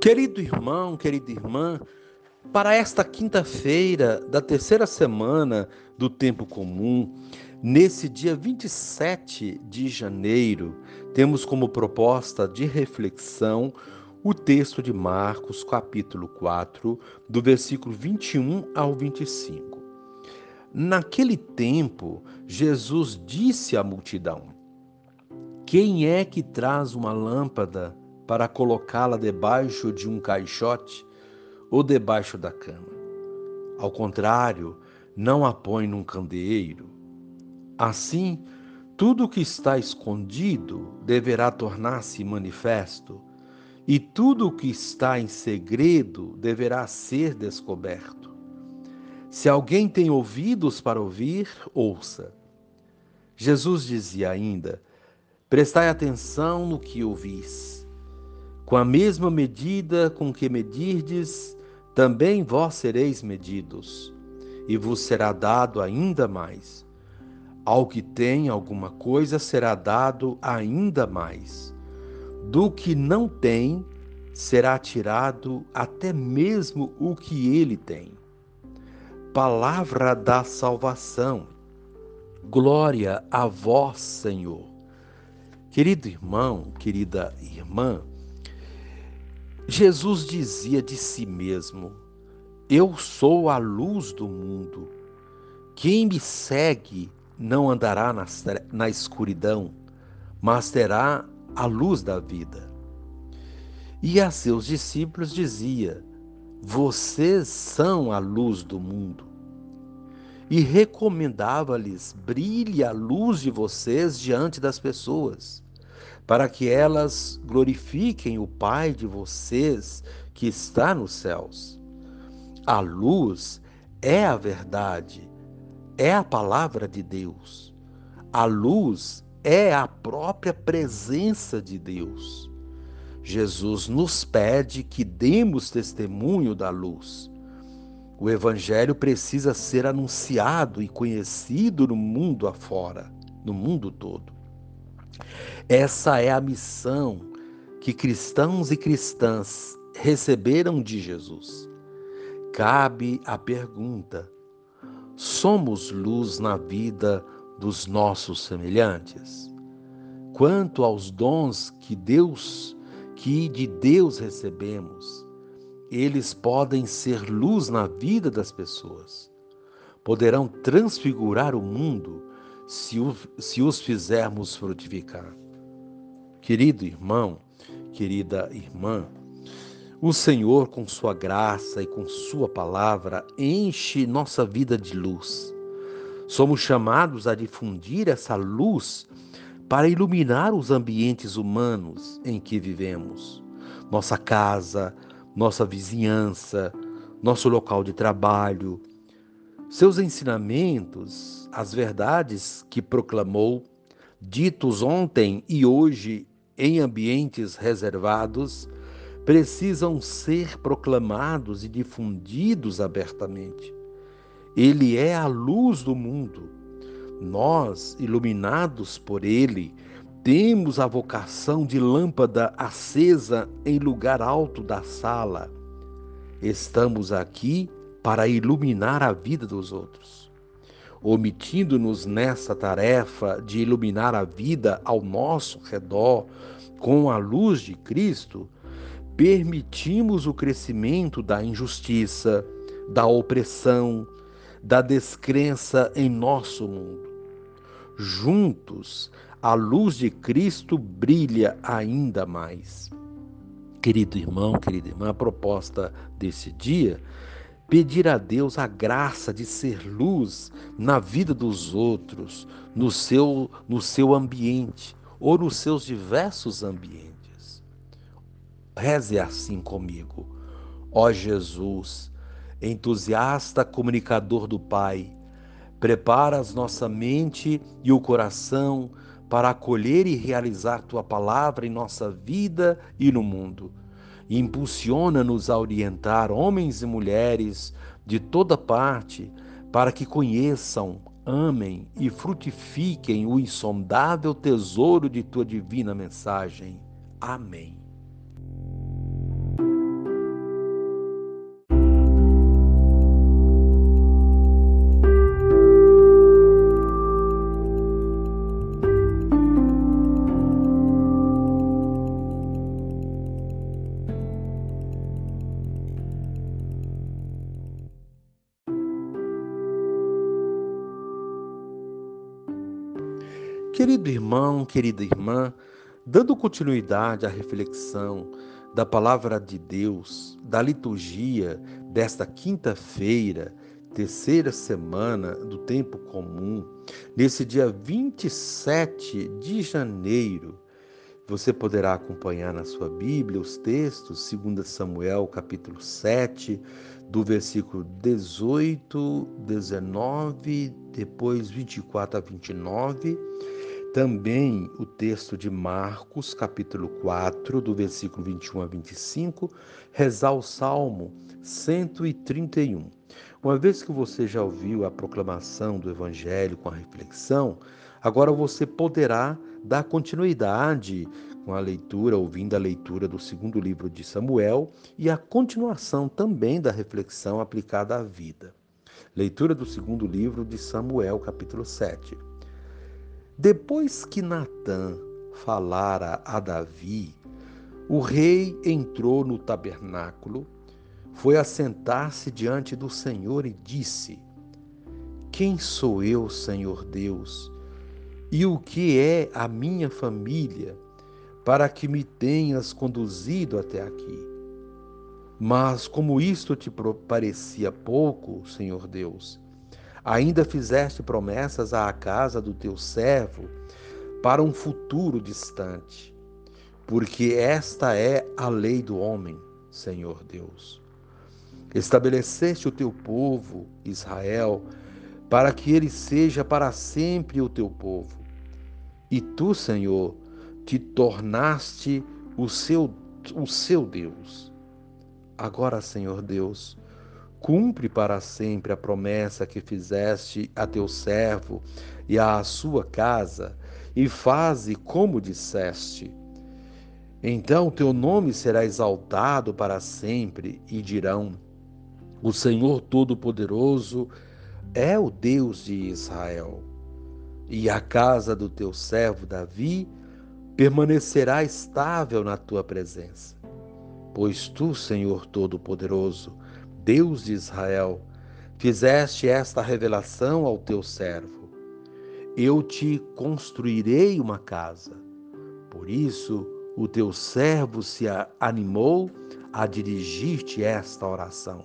Querido irmão, querida irmã, para esta quinta-feira da terceira semana do tempo comum, nesse dia 27 de janeiro, temos como proposta de reflexão o texto de Marcos, capítulo 4, do versículo 21 ao 25. Naquele tempo, Jesus disse à multidão: Quem é que traz uma lâmpada para colocá-la debaixo de um caixote ou debaixo da cama. Ao contrário, não a põe num candeeiro. Assim, tudo o que está escondido deverá tornar-se manifesto, e tudo o que está em segredo deverá ser descoberto. Se alguém tem ouvidos para ouvir, ouça. Jesus dizia ainda: Prestai atenção no que ouvis. Com a mesma medida com que medirdes, também vós sereis medidos, e vos será dado ainda mais. Ao que tem alguma coisa será dado ainda mais. Do que não tem, será tirado até mesmo o que ele tem. Palavra da salvação. Glória a vós, Senhor. Querido irmão, querida irmã, Jesus dizia de si mesmo: Eu sou a luz do mundo. Quem me segue não andará na, escuridão, mas terá a luz da vida. E a seus discípulos dizia: Vocês são a luz do mundo. E recomendava-lhes: brilhe a luz de vocês diante das pessoas para que elas glorifiquem o Pai de vocês que está nos céus. A luz é a verdade, é a palavra de Deus. A luz é a própria presença de Deus. Jesus nos pede que demos testemunho da luz. O Evangelho precisa ser anunciado e conhecido no mundo afora, no mundo todo. Essa é a missão que cristãos e cristãs receberam de Jesus. Cabe a pergunta: somos luz na vida dos nossos semelhantes? Quanto aos dons que Deus, que de Deus recebemos, eles podem ser luz na vida das pessoas. Poderão transfigurar o mundo se, o, se os fizermos frutificar. Querido irmão, querida irmã, o Senhor, com Sua graça e com Sua palavra, enche nossa vida de luz. Somos chamados a difundir essa luz para iluminar os ambientes humanos em que vivemos. Nossa casa, nossa vizinhança, nosso local de trabalho, seus ensinamentos, as verdades que proclamou, ditos ontem e hoje em ambientes reservados, precisam ser proclamados e difundidos abertamente. Ele é a luz do mundo. Nós, iluminados por ele, temos a vocação de lâmpada acesa em lugar alto da sala. Estamos aqui para iluminar a vida dos outros. Omitindo-nos nessa tarefa de iluminar a vida ao nosso redor com a luz de Cristo, permitimos o crescimento da injustiça, da opressão, da descrença em nosso mundo. Juntos, a luz de Cristo brilha ainda mais. Querido irmão, querida irmã, a proposta desse dia pedir a Deus a graça de ser luz na vida dos outros, no seu, no seu ambiente ou nos seus diversos ambientes. Reze assim comigo. Ó Jesus, entusiasta comunicador do Pai, preparas nossa mente e o coração para acolher e realizar tua palavra em nossa vida e no mundo impulsiona-nos a orientar homens e mulheres de toda parte para que conheçam, amem e frutifiquem o insondável tesouro de tua divina mensagem. Amém. Querido irmão, querida irmã, dando continuidade à reflexão da palavra de Deus, da liturgia desta quinta-feira, terceira semana do tempo comum, nesse dia 27 de janeiro, você poderá acompanhar na sua Bíblia os textos, 2 Samuel, capítulo 7, do versículo 18, 19, depois 24 a 29. Também o texto de Marcos, capítulo 4, do versículo 21 a 25, rezar o Salmo 131. Uma vez que você já ouviu a proclamação do Evangelho com a reflexão, agora você poderá dar continuidade com a leitura, ouvindo a leitura do segundo livro de Samuel e a continuação também da reflexão aplicada à vida. Leitura do segundo livro de Samuel, capítulo 7. Depois que Natã falara a Davi, o rei entrou no tabernáculo, foi assentar-se diante do Senhor e disse: Quem sou eu, Senhor Deus? E o que é a minha família para que me tenhas conduzido até aqui? Mas como isto te parecia pouco, Senhor Deus, ainda fizeste promessas à casa do teu servo para um futuro distante, porque esta é a lei do homem, Senhor Deus. Estabeleceste o teu povo, Israel, para que ele seja para sempre o teu povo. E tu, Senhor, te tornaste o seu, o seu Deus. Agora, Senhor Deus, cumpre para sempre a promessa que fizeste a teu servo e à sua casa, e faze como disseste. Então teu nome será exaltado para sempre, e dirão: O Senhor Todo-Poderoso é o Deus de Israel e a casa do teu servo Davi permanecerá estável na tua presença. Pois tu, Senhor Todo-Poderoso, Deus de Israel, fizeste esta revelação ao teu servo. Eu te construirei uma casa. Por isso, o teu servo se animou a dirigir-te esta oração.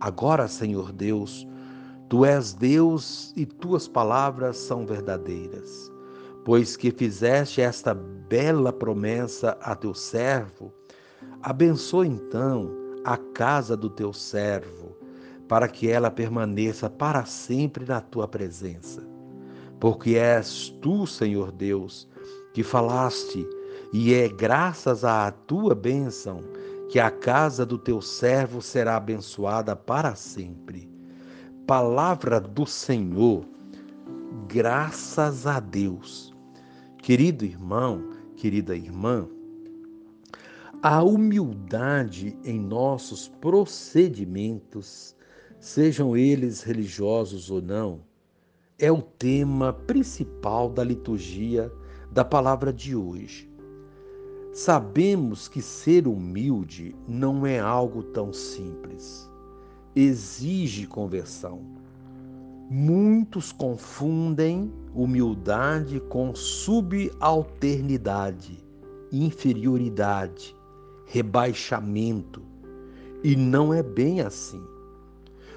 Agora, Senhor Deus, Tu és Deus e tuas palavras são verdadeiras. Pois que fizeste esta bela promessa a teu servo, abençoa então a casa do teu servo, para que ela permaneça para sempre na tua presença. Porque és tu, Senhor Deus, que falaste, e é graças à tua bênção que a casa do teu servo será abençoada para sempre palavra do Senhor, graças a Deus. Querido irmão, querida irmã, a humildade em nossos procedimentos, sejam eles religiosos ou não, é o tema principal da liturgia da palavra de hoje. Sabemos que ser humilde não é algo tão simples exige conversão. Muitos confundem humildade com subalternidade, inferioridade, rebaixamento. E não é bem assim.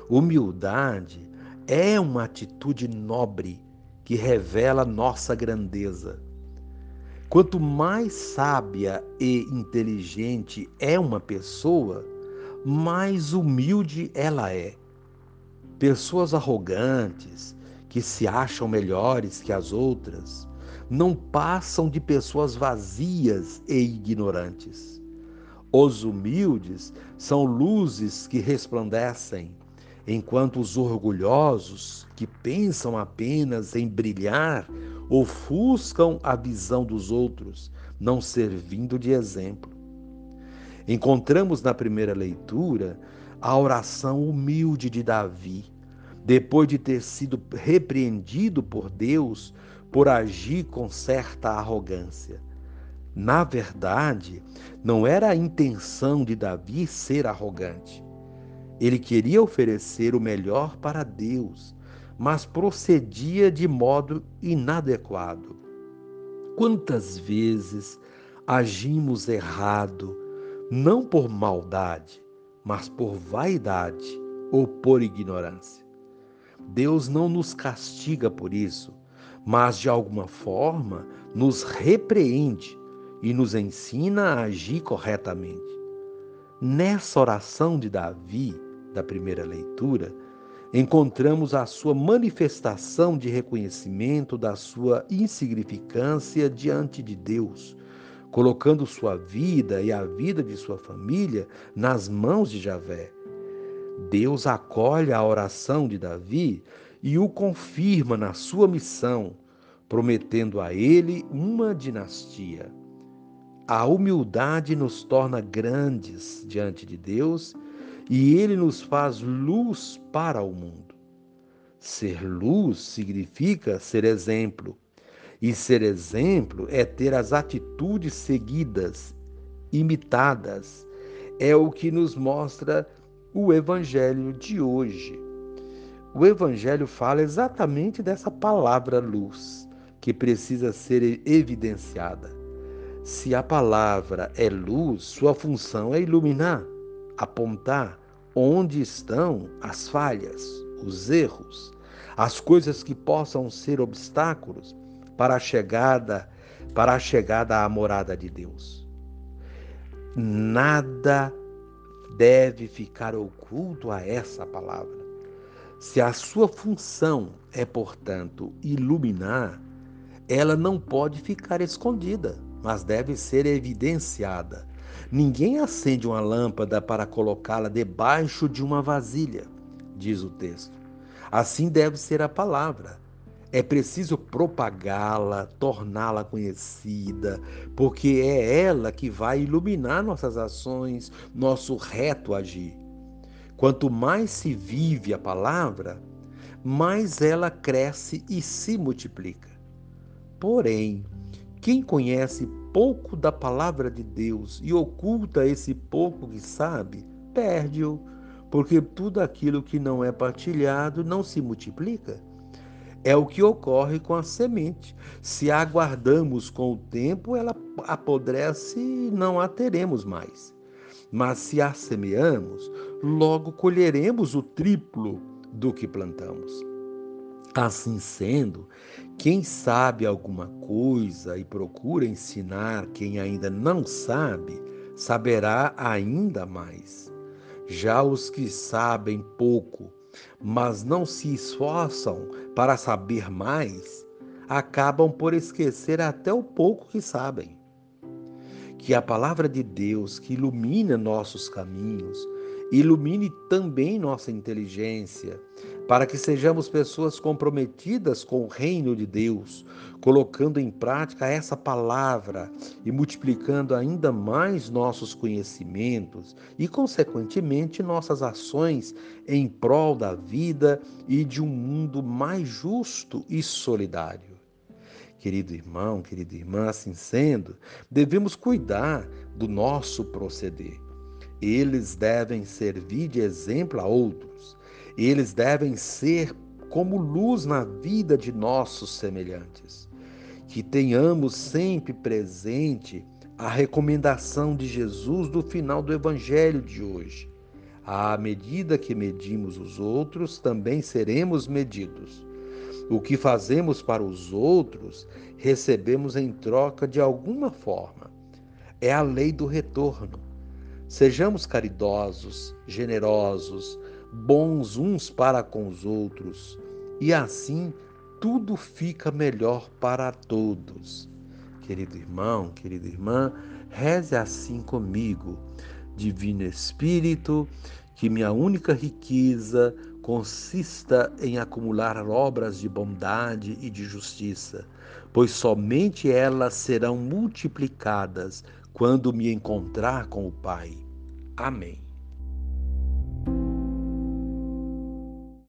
Humildade é uma atitude nobre que revela nossa grandeza. Quanto mais sábia e inteligente é uma pessoa, mais humilde ela é. Pessoas arrogantes, que se acham melhores que as outras, não passam de pessoas vazias e ignorantes. Os humildes são luzes que resplandecem, enquanto os orgulhosos, que pensam apenas em brilhar, ofuscam a visão dos outros, não servindo de exemplo. Encontramos na primeira leitura a oração humilde de Davi, depois de ter sido repreendido por Deus por agir com certa arrogância. Na verdade, não era a intenção de Davi ser arrogante. Ele queria oferecer o melhor para Deus, mas procedia de modo inadequado. Quantas vezes agimos errado, não por maldade, mas por vaidade ou por ignorância? Deus não nos castiga por isso, mas de alguma forma nos repreende e nos ensina a agir corretamente. Nessa oração de Davi, da primeira leitura, encontramos a sua manifestação de reconhecimento da sua insignificância diante de Deus, colocando sua vida e a vida de sua família nas mãos de Javé. Deus acolhe a oração de Davi e o confirma na sua missão, prometendo a ele uma dinastia. A humildade nos torna grandes diante de Deus e ele nos faz luz para o mundo. Ser luz significa ser exemplo, e ser exemplo é ter as atitudes seguidas, imitadas. É o que nos mostra o Evangelho de hoje. O Evangelho fala exatamente dessa palavra luz, que precisa ser evidenciada. Se a palavra é luz, sua função é iluminar, apontar, onde estão as falhas, os erros, as coisas que possam ser obstáculos para a chegada, para a chegada à morada de Deus. Nada deve ficar oculto a essa palavra. Se a sua função é, portanto, iluminar, ela não pode ficar escondida, mas deve ser evidenciada Ninguém acende uma lâmpada para colocá-la debaixo de uma vasilha, diz o texto. Assim deve ser a palavra. É preciso propagá-la, torná-la conhecida, porque é ela que vai iluminar nossas ações, nosso reto agir. Quanto mais se vive a palavra, mais ela cresce e se multiplica. Porém, quem conhece pouco da palavra de Deus e oculta esse pouco que sabe, perde-o, porque tudo aquilo que não é partilhado não se multiplica. É o que ocorre com a semente. Se a aguardamos com o tempo, ela apodrece e não a teremos mais. Mas se a semeamos, logo colheremos o triplo do que plantamos. Assim sendo, quem sabe alguma coisa e procura ensinar quem ainda não sabe, saberá ainda mais. Já os que sabem pouco, mas não se esforçam para saber mais, acabam por esquecer até o pouco que sabem. Que a palavra de Deus, que ilumina nossos caminhos, ilumine também nossa inteligência, para que sejamos pessoas comprometidas com o reino de Deus, colocando em prática essa palavra e multiplicando ainda mais nossos conhecimentos e, consequentemente, nossas ações em prol da vida e de um mundo mais justo e solidário. Querido irmão, querida irmã, assim sendo, devemos cuidar do nosso proceder eles devem servir de exemplo a outros. Eles devem ser como luz na vida de nossos semelhantes. Que tenhamos sempre presente a recomendação de Jesus do final do Evangelho de hoje. À medida que medimos os outros, também seremos medidos. O que fazemos para os outros, recebemos em troca de alguma forma. É a lei do retorno. Sejamos caridosos, generosos, bons uns para com os outros, e assim tudo fica melhor para todos. Querido irmão, querida irmã, reze assim comigo. Divino Espírito, que minha única riqueza consista em acumular obras de bondade e de justiça, pois somente elas serão multiplicadas quando me encontrar com o Pai. Amém.